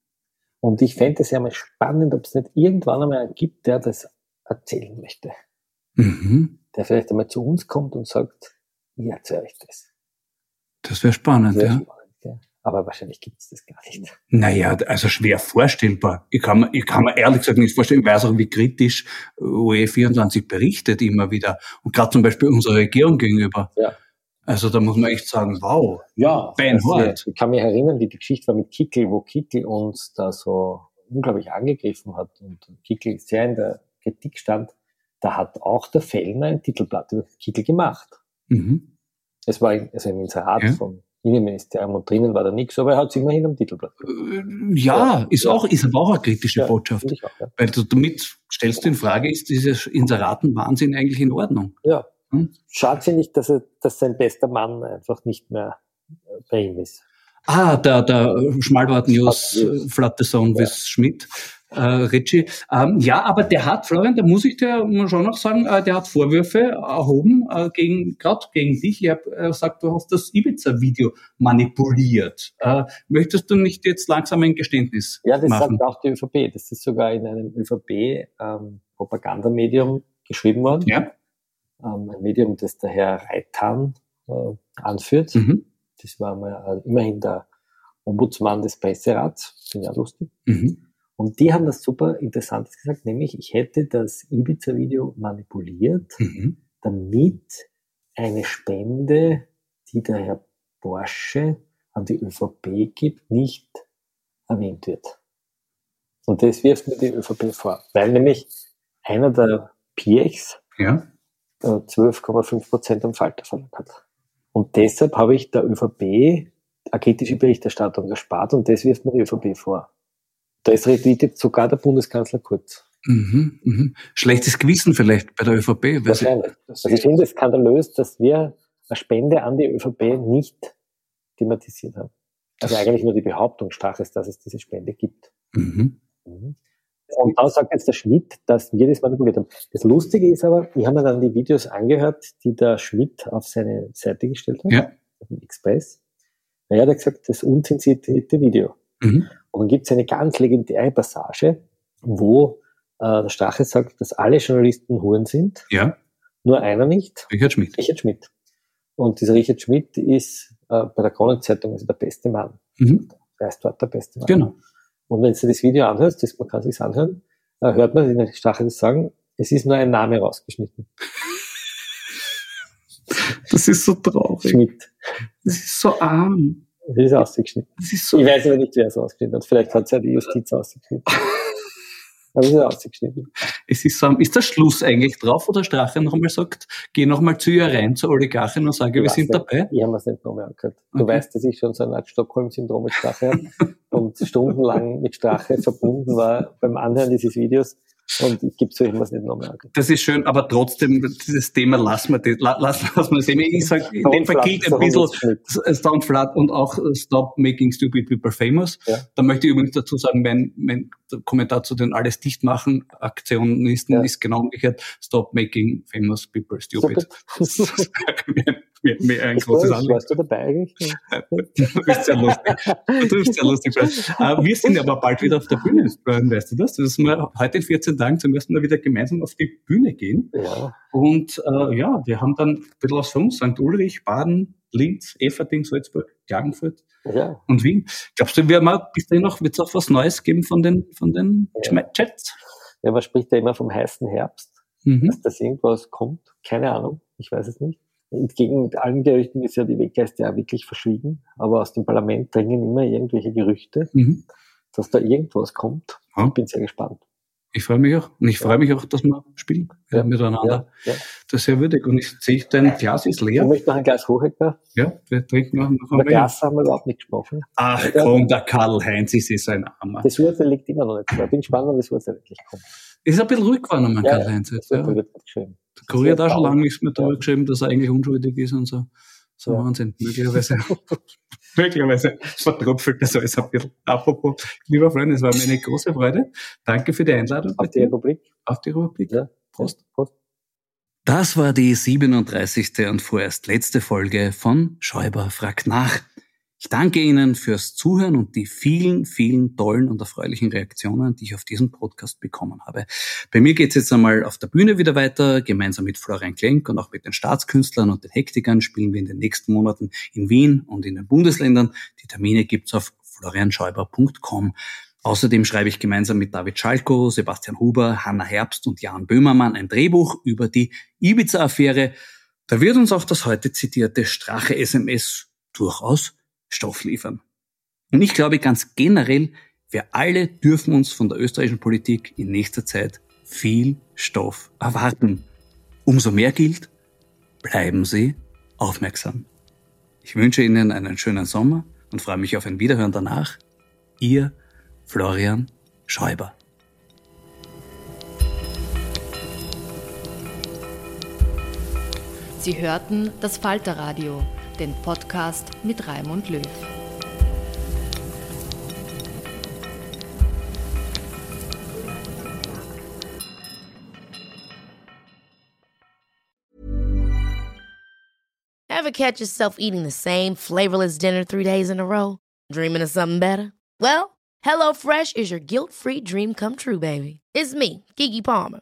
Und ich fände es ja mal spannend, ob es nicht irgendwann einmal einen gibt, der das erzählen möchte mhm. der vielleicht einmal zu uns kommt und sagt, ich erzähle euch das. Das wäre spannend, das wär ja. Spannend, ja. Aber wahrscheinlich gibt es das gar nicht. Naja, also schwer vorstellbar. Ich kann, mir, ich kann mir ehrlich gesagt nicht vorstellen, ich weiß auch, wie kritisch UE24 berichtet immer wieder. Und gerade zum Beispiel unserer Regierung gegenüber. Ja. Also da muss man echt sagen, wow. Ja, also, ich kann mich erinnern, wie die Geschichte war mit Kickel, wo Kickel uns da so unglaublich angegriffen hat und Kickel sehr in der Kritik stand da hat auch der Fellner ein Titelblatt über Kittel gemacht. Mhm. Es war also ein Inserat ja. vom Innenministerium und drinnen war da nichts, aber er hat sich immerhin am Titelblatt. Äh, ja, ja, ist auch, ist aber auch eine kritische ja, Botschaft. Auch, ja. Weil du damit stellst du in Frage, ist dieses Inseratenwahnsinn eigentlich in Ordnung? Ja. Hm? Schade finde ich, dass er, dass sein bester Mann einfach nicht mehr bei ihm ist. Ah, der, der Schmalwart News, Flatte Song ja. with Schmidt äh, Ritchie. Ähm, ja, aber der hat, Florian, da muss ich dir schon noch sagen, äh, der hat Vorwürfe erhoben äh, gegen, gerade gegen dich. Er äh, gesagt, du hast das Ibiza-Video manipuliert. Äh, möchtest du nicht jetzt langsam ein Geständnis Ja, das machen? sagt auch die ÖVP. Das ist sogar in einem ÖVP-Propagandamedium ähm, geschrieben worden. Ja. Ähm, ein Medium, das der Herr Reitan äh, anführt. Mhm. Das war mal, immerhin der Ombudsmann des Presserats. Ich auch lustig. Mhm. Und die haben das super Interessantes gesagt, nämlich ich hätte das Ibiza-Video manipuliert, mhm. damit eine Spende, die der Herr Porsche an die ÖVP gibt, nicht erwähnt wird. Und das wirft mir die ÖVP vor, weil nämlich einer der PX ja. 12,5 äh, Prozent am Falter verlangt hat. Und deshalb habe ich der ÖVP kritische Berichterstattung erspart und das wirft mir die ÖVP vor. Da ist retweetet sogar der Bundeskanzler Kurz. Mhm, mhm. Schlechtes Gewissen vielleicht bei der ÖVP. Wahrscheinlich. Also ich finde es skandalös, dass wir eine Spende an die ÖVP nicht thematisiert haben. Also das eigentlich nur die Behauptung stark ist, dass es diese Spende gibt. Mhm. Und dann sagt jetzt der Schmidt, dass wir das manipuliert haben. Das Lustige ist aber, ich habe mir dann die Videos angehört, die der Schmidt auf seine Seite gestellt hat, ja. auf dem Express. Er hat gesagt, das unzensierte Video. Mhm. Und dann gibt es eine ganz legendäre Passage, wo äh, der Strache sagt, dass alle Journalisten Huren sind. Ja. Nur einer nicht. Richard Schmidt. Richard Schmidt. Und dieser Richard Schmidt ist äh, bei der Kronenzeitung also der beste Mann. Mhm. Er ist dort der beste Mann. Genau. Und wenn du das Video anhörst, das, man kann sich anhören, äh, hört man den Strache das sagen, es ist nur ein Name rausgeschnitten. (laughs) Das ist so traurig. Schmidt. Das ist so arm. Das ist ausgeschnitten. Das ist so ich weiß aber nicht, wer es ausgeschnitten hat. Vielleicht hat es ja die Justiz ausgeschnitten. (laughs) Aber es ist ausgeschnitten. Es ist, um, ist der Schluss eigentlich drauf, wo der Strache nochmal sagt, geh nochmal zu ihr rein, zur Oligarchin und sage, wir sind nicht. dabei? Ich habe es nicht nochmal angehört. Du okay. weißt, dass ich schon so eine Art Stockholm-Syndrom mit Strache habe (laughs) und stundenlang mit Strache verbunden war beim Anhören dieses Videos und ich gebe so irgendwas nicht nochmal an. Das ist schön, aber trotzdem, dieses Thema lassen wir das, lassen, lassen wir das. Ich sage, in dem Fall gilt ein bisschen Stone Flat und auch Stop Making Stupid People Famous. Ja. Da möchte ich übrigens dazu sagen, mein, mein Kommentar zu den Alles dicht machen Aktionisten ja. ist genau umgekehrt. Stop Making Famous People Stupid. (laughs) mir, mir ein großes Anliegen. Warst du dabei eigentlich? (laughs) du bist sehr lustig. Du bist sehr lustig. Uh, wir sind aber bald wieder auf der Bühne, weißt du das? Dass wir heute in 14 Tagen zum ersten Mal wieder gemeinsam auf die Bühne gehen. Ja. Und uh, ja, wir haben dann ein bisschen was von St. Ulrich, Baden, Linz, Eferding, Salzburg, Klagenfurt ja. und Wien. Glaubst du, wir haben auch bis dahin noch, wird es auch was Neues geben von den, von den ja. Chats? Ja, man spricht ja immer vom heißen Herbst, mhm. dass das irgendwas kommt. Keine Ahnung, ich weiß es nicht. Entgegen allen Gerüchten ist ja die Weggeiste ja wirklich verschwiegen, aber aus dem Parlament dringen immer irgendwelche Gerüchte, mhm. dass da irgendwas kommt. Ja. Ich bin sehr gespannt. Ich freue mich auch. Und ich freue mich auch, dass wir spielen ja. miteinander. Ja. Ja. Das ist sehr würdig. Und ich sehe, dein Glas ist leer. Ich möchte noch ein Glas Hochhecker. Ja, wir trinken noch, noch ein Glas haben wir überhaupt nicht gesprochen. Ach komm, der Karl-Heinz ist eh so ein Armer. Das Urteil liegt immer noch nicht. Ich bin gespannt, wann das Urteil wirklich kommt. Ist ein bisschen ruhig geworden, mein ja, Karl-Heinz. Das ja. wird schön. Der Kurier hat auch schon lange nichts mehr darüber ja. geschrieben, dass er eigentlich unschuldig ist und so. So ja. Wahnsinn. Möglicherweise, (laughs) möglicherweise vertröpfelt das alles ein bisschen. Apropos, lieber Freund, es war mir eine große Freude. Danke für die Einladung. Auf die Republik. Auf die Republik. Ja. Prost. Prost. Das war die 37. und vorerst letzte Folge von Schäuber fragt nach. Ich danke Ihnen fürs Zuhören und die vielen, vielen tollen und erfreulichen Reaktionen, die ich auf diesen Podcast bekommen habe. Bei mir geht es jetzt einmal auf der Bühne wieder weiter. Gemeinsam mit Florian Klenk und auch mit den Staatskünstlern und den Hektikern spielen wir in den nächsten Monaten in Wien und in den Bundesländern. Die Termine gibt's auf florianschäuber.com. Außerdem schreibe ich gemeinsam mit David Schalko, Sebastian Huber, Hanna Herbst und Jan Böhmermann ein Drehbuch über die Ibiza-Affäre. Da wird uns auch das heute zitierte Strache-SMS durchaus Stoff liefern. Und ich glaube ganz generell, wir alle dürfen uns von der österreichischen Politik in nächster Zeit viel Stoff erwarten. Umso mehr gilt, bleiben Sie aufmerksam. Ich wünsche Ihnen einen schönen Sommer und freue mich auf ein Wiederhören danach. Ihr Florian Schäuber. Sie hörten das Falterradio den Podcast mit Raimund Löw. Ever catch yourself eating the same flavorless dinner three days in a row? Dreaming of something better? Well, HelloFresh is your guilt-free dream come true, baby. It's me, Kiki Palmer.